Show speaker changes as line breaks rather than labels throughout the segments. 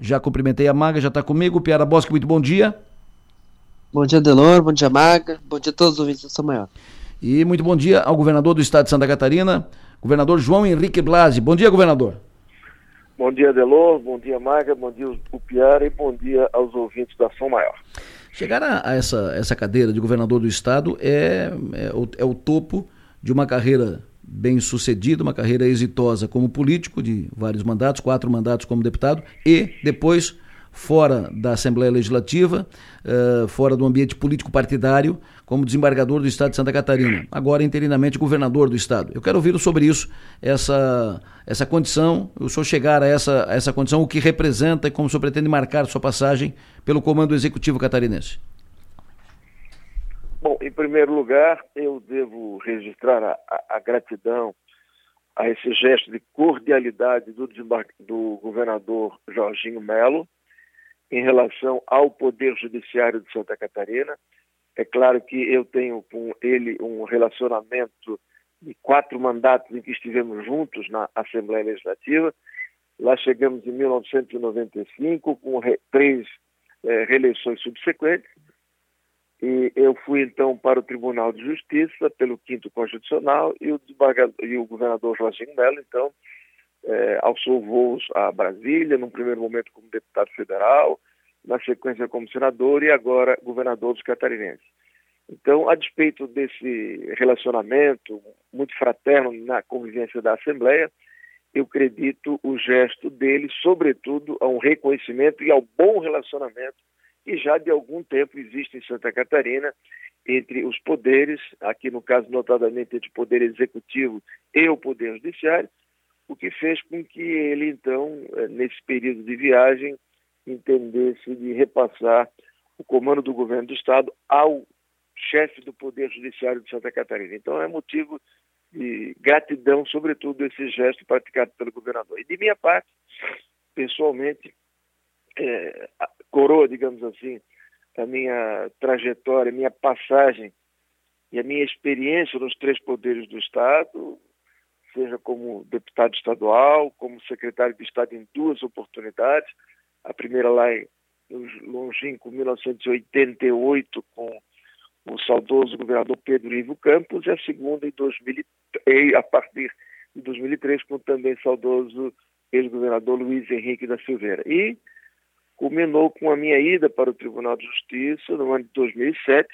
Já cumprimentei a Maga, já está comigo. Piara Bosque, muito bom dia.
Bom dia, Delor. Bom dia, Maga. Bom dia a todos os ouvintes do São Maior.
E muito bom dia ao governador do estado de Santa Catarina, governador João Henrique Blasi. Bom dia, governador.
Bom dia, Delor. Bom dia, Maga. Bom dia, o Piara. E bom dia aos ouvintes da São Maior.
Chegar a, essa, essa cadeira de governador do estado é, é, o, é o topo de uma carreira bem sucedida, uma carreira exitosa como político de vários mandatos, quatro mandatos como deputado e depois fora da Assembleia Legislativa, uh, fora do ambiente político partidário, como desembargador do Estado de Santa Catarina, agora interinamente governador do Estado. Eu quero ouvir sobre isso, essa, essa condição, o senhor chegar a essa, a essa condição, o que representa e como o senhor pretende marcar sua passagem pelo Comando Executivo Catarinense.
Bom, em primeiro lugar, eu devo registrar a, a, gratidão a esse gesto de cordialidade do, do governador Jorginho Melo em relação ao Poder Judiciário de Santa Catarina. É claro que eu tenho com ele um relacionamento de quatro mandatos em que estivemos juntos na Assembleia Legislativa. Lá chegamos em 1995, com três é, reeleições subsequentes. E eu fui então para o Tribunal de Justiça pelo quinto constitucional e o, e o governador Jorginho Mello então é, alçou voos a Brasília, num primeiro momento como deputado federal, na sequência como senador e agora governador dos catarinenses. Então, a despeito desse relacionamento muito fraterno na convivência da Assembleia, eu acredito o gesto dele, sobretudo, a um reconhecimento e ao bom relacionamento que já de algum tempo existe em Santa Catarina entre os poderes, aqui no caso notadamente entre o poder executivo e o poder judiciário, o que fez com que ele então, eh, nesse período de viagem, entendesse de repassar o comando do governo do estado ao chefe do poder judiciário de Santa Catarina. Então é motivo de gratidão, sobretudo, esse gesto praticado pelo governador. E de minha parte, pessoalmente, é, coroa, digamos assim, a minha trajetória, a minha passagem e a minha experiência nos três poderes do Estado, seja como deputado estadual, como secretário de Estado em duas oportunidades, a primeira lá em longínquo 1988 com o saudoso governador Pedro Ivo Campos e a segunda em 2000, a partir de 2003 com também saudoso ex-governador Luiz Henrique da Silveira. E culminou com a minha ida para o Tribunal de Justiça no ano de 2007,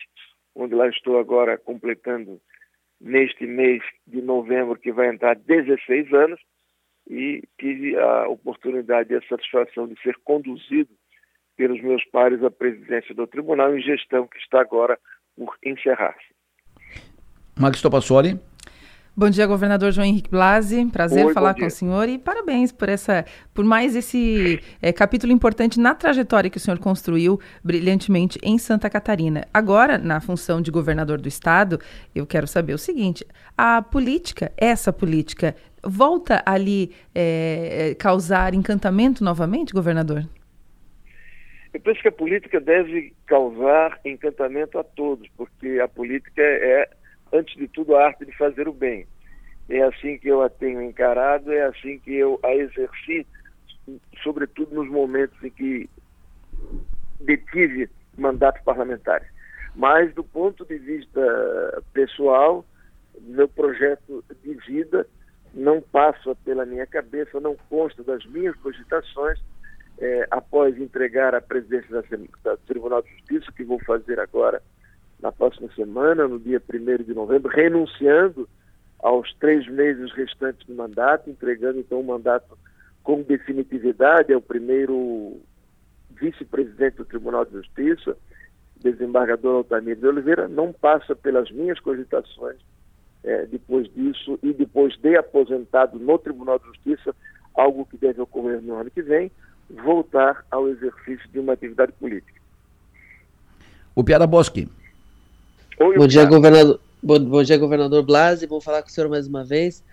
onde lá estou agora completando neste mês de novembro, que vai entrar 16 anos, e tive a oportunidade e a satisfação de ser conduzido pelos meus pares à presidência do tribunal em gestão que está agora por encerrar-se.
Max Topassoli.
Bom dia, governador João Henrique Blasi. Prazer Oi, falar com o senhor e parabéns por essa, por mais esse é, capítulo importante na trajetória que o senhor construiu brilhantemente em Santa Catarina. Agora, na função de governador do estado, eu quero saber o seguinte: a política, essa política, volta ali é, causar encantamento novamente, governador?
Eu penso que a política deve causar encantamento a todos, porque a política é antes de tudo, a arte de fazer o bem. É assim que eu a tenho encarado, é assim que eu a exerci, sobretudo nos momentos em que detive mandatos parlamentares. Mas, do ponto de vista pessoal, meu projeto de vida não passa pela minha cabeça, não consta das minhas cogitações, é, após entregar a presidência da, da Tribunal de Justiça, que vou fazer agora na próxima semana, no dia 1 de novembro, renunciando aos três meses restantes do mandato, entregando então o mandato com definitividade ao primeiro vice-presidente do Tribunal de Justiça, desembargador Altamir de Oliveira, não passa pelas minhas cogitações é, depois disso e depois de aposentado no Tribunal de Justiça, algo que deve ocorrer no ano que vem, voltar ao exercício de uma atividade política.
O Piara Bosque.
Oi, bom, dia, governador, bom, bom, dia, governador Blasi. Vou falar com o senhor mais uma vez.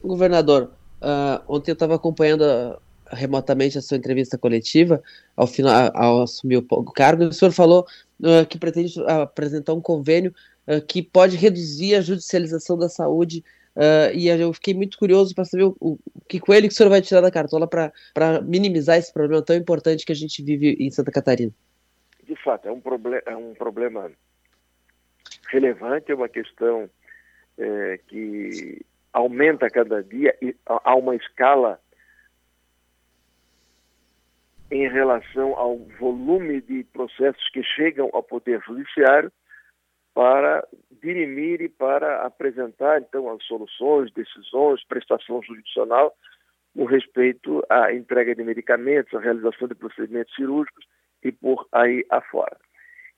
Governador, uh, ontem eu estava acompanhando a, a, remotamente a sua entrevista coletiva, ao, final, ao assumir o cargo, e o senhor falou uh, que pretende apresentar um convênio uh, que pode reduzir a judicialização da saúde Uh, e eu fiquei muito curioso para saber o, o, que coelho que o senhor vai tirar da cartola para minimizar esse problema tão importante que a gente vive em Santa Catarina.
De fato, é um, proble é um problema relevante, é uma questão é, que aumenta cada dia e há uma escala em relação ao volume de processos que chegam ao Poder Judiciário para dirimir e para apresentar, então, as soluções, decisões, prestação jurisdicional com respeito à entrega de medicamentos, à realização de procedimentos cirúrgicos e por aí afora.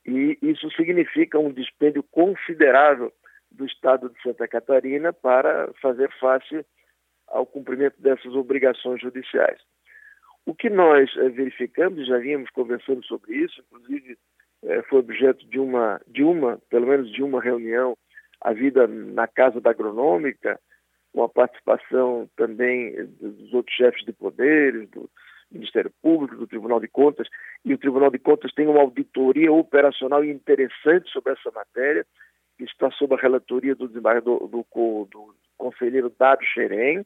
E isso significa um dispêndio considerável do Estado de Santa Catarina para fazer face ao cumprimento dessas obrigações judiciais. O que nós eh, verificamos, já vínhamos conversando sobre isso, inclusive eh, foi objeto de uma, de uma, pelo menos de uma reunião, a vida na Casa da Agronômica, com a participação também dos outros chefes de poderes, do Ministério Público, do Tribunal de Contas, e o Tribunal de Contas tem uma auditoria operacional interessante sobre essa matéria, que está sob a relatoria do do, do, do conselheiro Dário Xerém,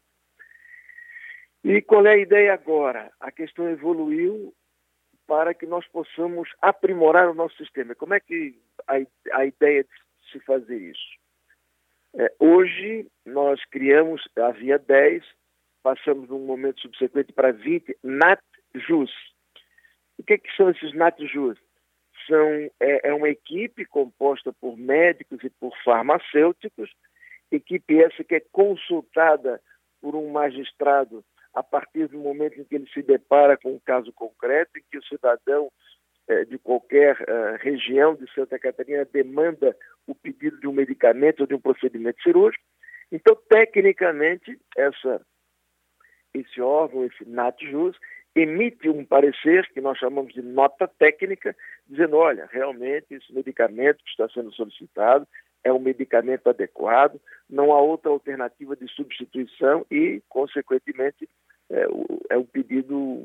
e qual é a ideia agora? A questão evoluiu para que nós possamos aprimorar o nosso sistema. Como é que a, a ideia de se fazer isso? É, hoje nós criamos, havia 10, passamos num momento subsequente para 20 NatJus. O que, é que são esses NatJus? São, é, é uma equipe composta por médicos e por farmacêuticos, equipe essa que é consultada por um magistrado a partir do momento em que ele se depara com um caso concreto, em que o cidadão eh, de qualquer eh, região de Santa Catarina demanda o pedido de um medicamento ou de um procedimento cirúrgico. Então, tecnicamente, essa, esse órgão, esse NatJus, emite um parecer que nós chamamos de nota técnica, dizendo, olha, realmente esse medicamento que está sendo solicitado é um medicamento adequado, não há outra alternativa de substituição e, consequentemente, é, o, é o pedido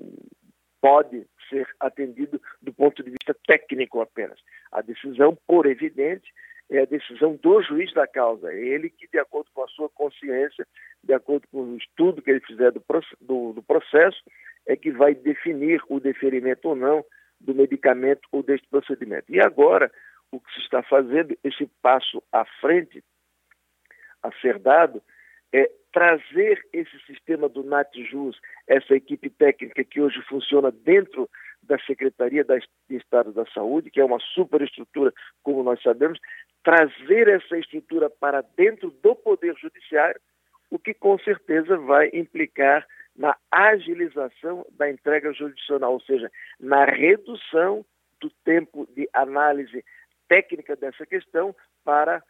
pode ser atendido do ponto de vista técnico apenas. A decisão, por evidente, é a decisão do juiz da causa. É ele que, de acordo com a sua consciência, de acordo com o estudo que ele fizer do, do, do processo, é que vai definir o deferimento ou não do medicamento ou deste procedimento. E agora, o que se está fazendo, esse passo à frente a ser dado, é trazer esse sistema do NatJus, essa equipe técnica que hoje funciona dentro da Secretaria de Estado da Saúde, que é uma superestrutura, como nós sabemos, trazer essa estrutura para dentro do Poder Judiciário, o que com certeza vai implicar na agilização da entrega jurisdicional, ou seja, na redução do tempo de análise técnica dessa questão para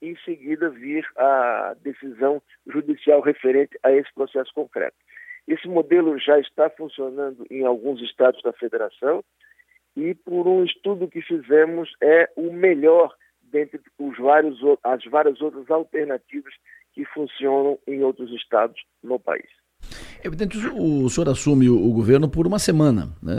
em seguida vir a decisão judicial referente a esse processo concreto. Esse modelo já está funcionando em alguns estados da federação e, por um estudo que fizemos, é o melhor dentre os vários, as várias outras alternativas que funcionam em outros estados no país.
Evidente, o senhor assume o, governo por uma semana, né?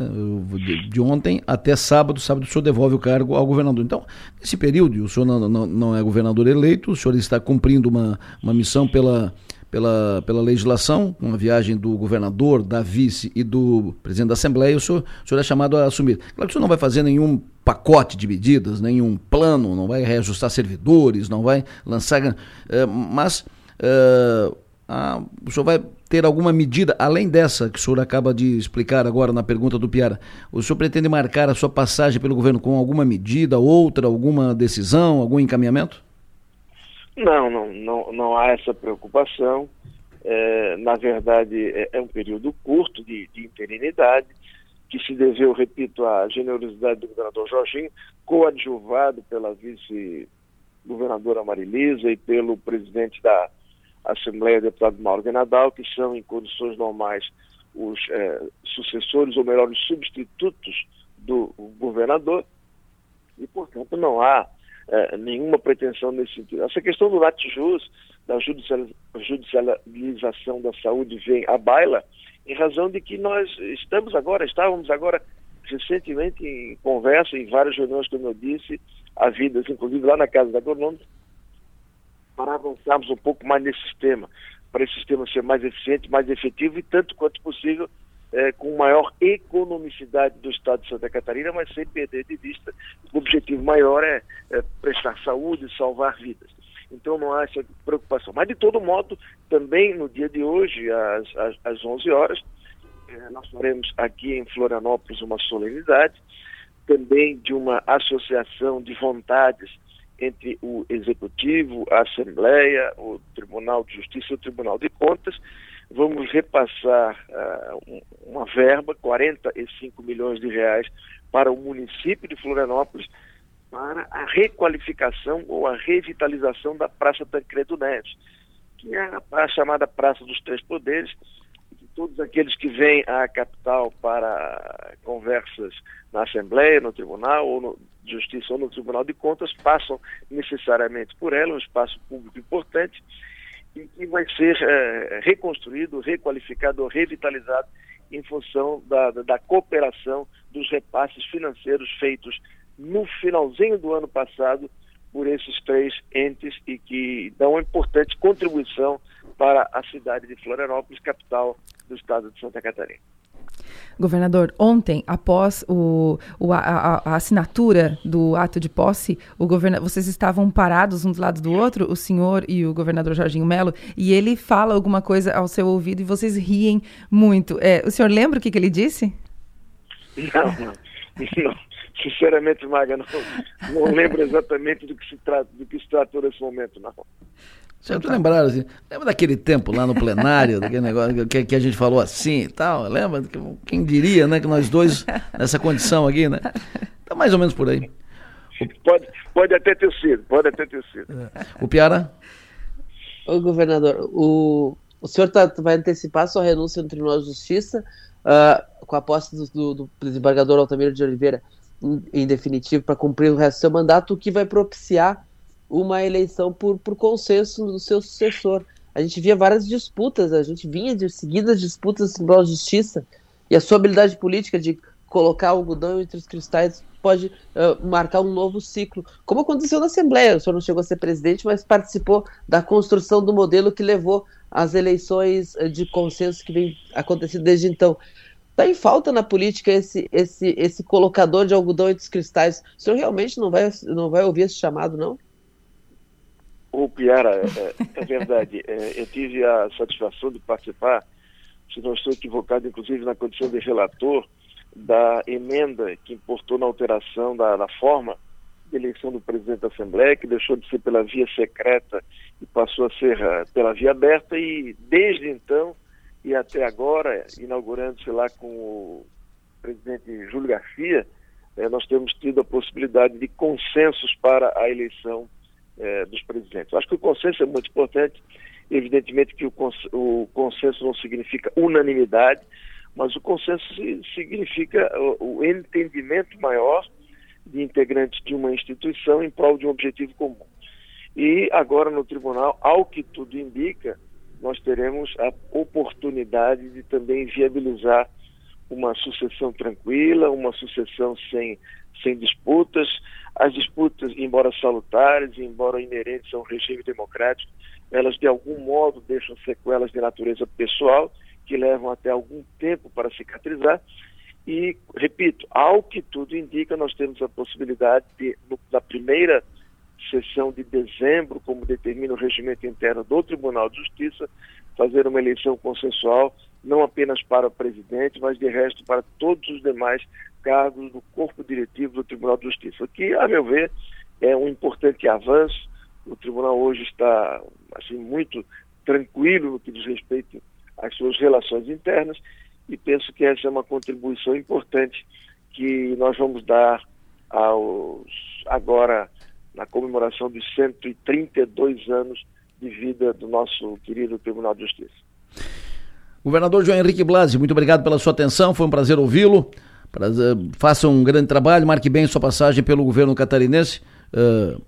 de, de, ontem até sábado, sábado o senhor devolve o cargo ao governador. Então, nesse período, o senhor não, não, não é governador eleito, o senhor está cumprindo uma, uma missão pela, pela, pela legislação, uma viagem do governador, da vice e do presidente da Assembleia, o senhor, o senhor é chamado a assumir. Claro que o senhor não vai fazer nenhum pacote de medidas, nenhum plano, não vai reajustar servidores, não vai lançar. Uh, mas uh, a, o senhor vai ter alguma medida, além dessa que o senhor acaba de explicar agora na pergunta do Piara, o senhor pretende marcar a sua passagem pelo governo com alguma medida, outra, alguma decisão, algum encaminhamento?
Não, não, não, não há essa preocupação. É, na verdade, é, é, um período curto de, de interinidade, que se deveu, repito, à generosidade do governador Jorginho, coadjuvado pela vice-governadora Marilisa e pelo presidente da Assembleia Deputado Mauro Nadal, que são, em condições normais, os é, sucessores, ou melhor, os substitutos do governador, e, portanto, não há é, nenhuma pretensão nesse sentido. Essa questão do latijus, da judicialização da saúde, vem à baila em razão de que nós estamos agora, estávamos agora recentemente em conversa, em várias reuniões, como eu disse, havidas, inclusive lá na Casa da Agronômica, para avançarmos um pouco mais nesse sistema, para esse sistema ser mais eficiente, mais efetivo e tanto quanto possível é, com maior economicidade do Estado de Santa Catarina, mas sem perder de vista o objetivo maior é, é prestar saúde e salvar vidas. Então não há essa preocupação. Mas de todo modo, também no dia de hoje, às, às, às 11 horas, é, nós faremos aqui em Florianópolis uma solenidade, também de uma associação de vontades entre o Executivo, a Assembleia, o Tribunal de Justiça e o Tribunal de Contas. Vamos repassar uh, uma verba, 45 milhões de reais, para o município de Florianópolis, para a requalificação ou a revitalização da Praça Tancredo Neves, que é a, chamada Praça dos Três Poderes, todos aqueles que vêm à capital para conversas na Assembleia, no Tribunal, ou no Justiça ou no Tribunal de Contas, passam necessariamente por ela, um espaço público importante, e que vai ser é, reconstruído, requalificado, revitalizado em função da, da cooperação dos repasses financeiros feitos no finalzinho do ano passado por esses três entes e que dão uma importante contribuição para a cidade de Florianópolis, capital do estado de Santa Catarina.
Governador, ontem, após o, o a, a, assinatura do ato de posse, o governa, vocês estavam parados um do lado do outro, o senhor e o governador Jorginho Melo, e ele fala alguma coisa ao seu ouvido e vocês riem muito. É, o senhor lembra o que, que ele disse?
Não, não. não. Sinceramente, Maga, não, não lembro exatamente do que se trata, do que se tratou nesse momento, não.
Sempre lembraram assim, lembra daquele tempo lá no plenário, daquele negócio que, que, a gente falou assim e tal, lembra? Quem diria, né, que nós dois nessa condição aqui, né? Tá mais ou menos por aí.
Pode, pode até ter sido, pode até ter sido.
É. O Piara?
Ô governador, o, o senhor tá, vai antecipar sua renúncia no Tribunal de Justiça uh, com a posse do, do, do desembargador Altamiro de Oliveira em, em definitivo para cumprir o resto do seu mandato, o que vai propiciar uma eleição por, por consenso do seu sucessor. A gente via várias disputas, a gente vinha de seguidas disputas no Tribunal de Justiça, e a sua habilidade política de colocar o algodão entre os cristais pode uh, marcar um novo ciclo, como aconteceu na Assembleia. O senhor não chegou a ser presidente, mas participou da construção do modelo que levou às eleições de consenso que vem acontecendo desde então. Está em falta na política esse, esse, esse colocador de algodão entre os cristais. O senhor realmente não vai, não vai ouvir esse chamado, não?
O Piara, é, é, verdade. É, eu tive a satisfação de participar, se não estou equivocado, inclusive na condição de relator, da emenda que importou na alteração da, da forma de eleição do presidente da Assembleia, que deixou de ser pela via secreta e passou a ser uh, pela via aberta, e desde então e até agora, inaugurando-se lá com o presidente Júlio Garcia, eh, nós temos tido a possibilidade de consensos para a eleição é, dos presidentes. Acho que o consenso é muito importante. Evidentemente que o, cons o consenso não significa unanimidade, mas o consenso significa o, o entendimento maior de integrantes de uma instituição em prol de um objetivo comum. E agora no tribunal, ao que tudo indica, nós teremos a oportunidade de também viabilizar uma sucessão tranquila, uma sucessão sem, sem disputas, as disputas, embora salutares, embora inerentes a um regime democrático, elas de algum modo deixam sequelas de natureza pessoal que levam até algum tempo para cicatrizar. E, repito, ao que tudo indica, nós temos a possibilidade de, na primeira sessão de dezembro, como determina o regimento interno do Tribunal de Justiça, fazer uma eleição consensual, não apenas para o presidente, mas de resto para todos os demais cargos do corpo diretivo do Tribunal de Justiça, que, a meu ver, é um importante avanço. O tribunal hoje está assim muito tranquilo no que diz respeito às suas relações internas e penso que essa é uma contribuição importante que nós vamos dar aos agora na comemoração dos 132 anos de vida do nosso querido Tribunal de Justiça.
Governador João Henrique Blasi, muito obrigado pela sua atenção, foi um prazer ouvi-lo. Faça um grande trabalho, marque bem sua passagem pelo governo catarinense. Uh,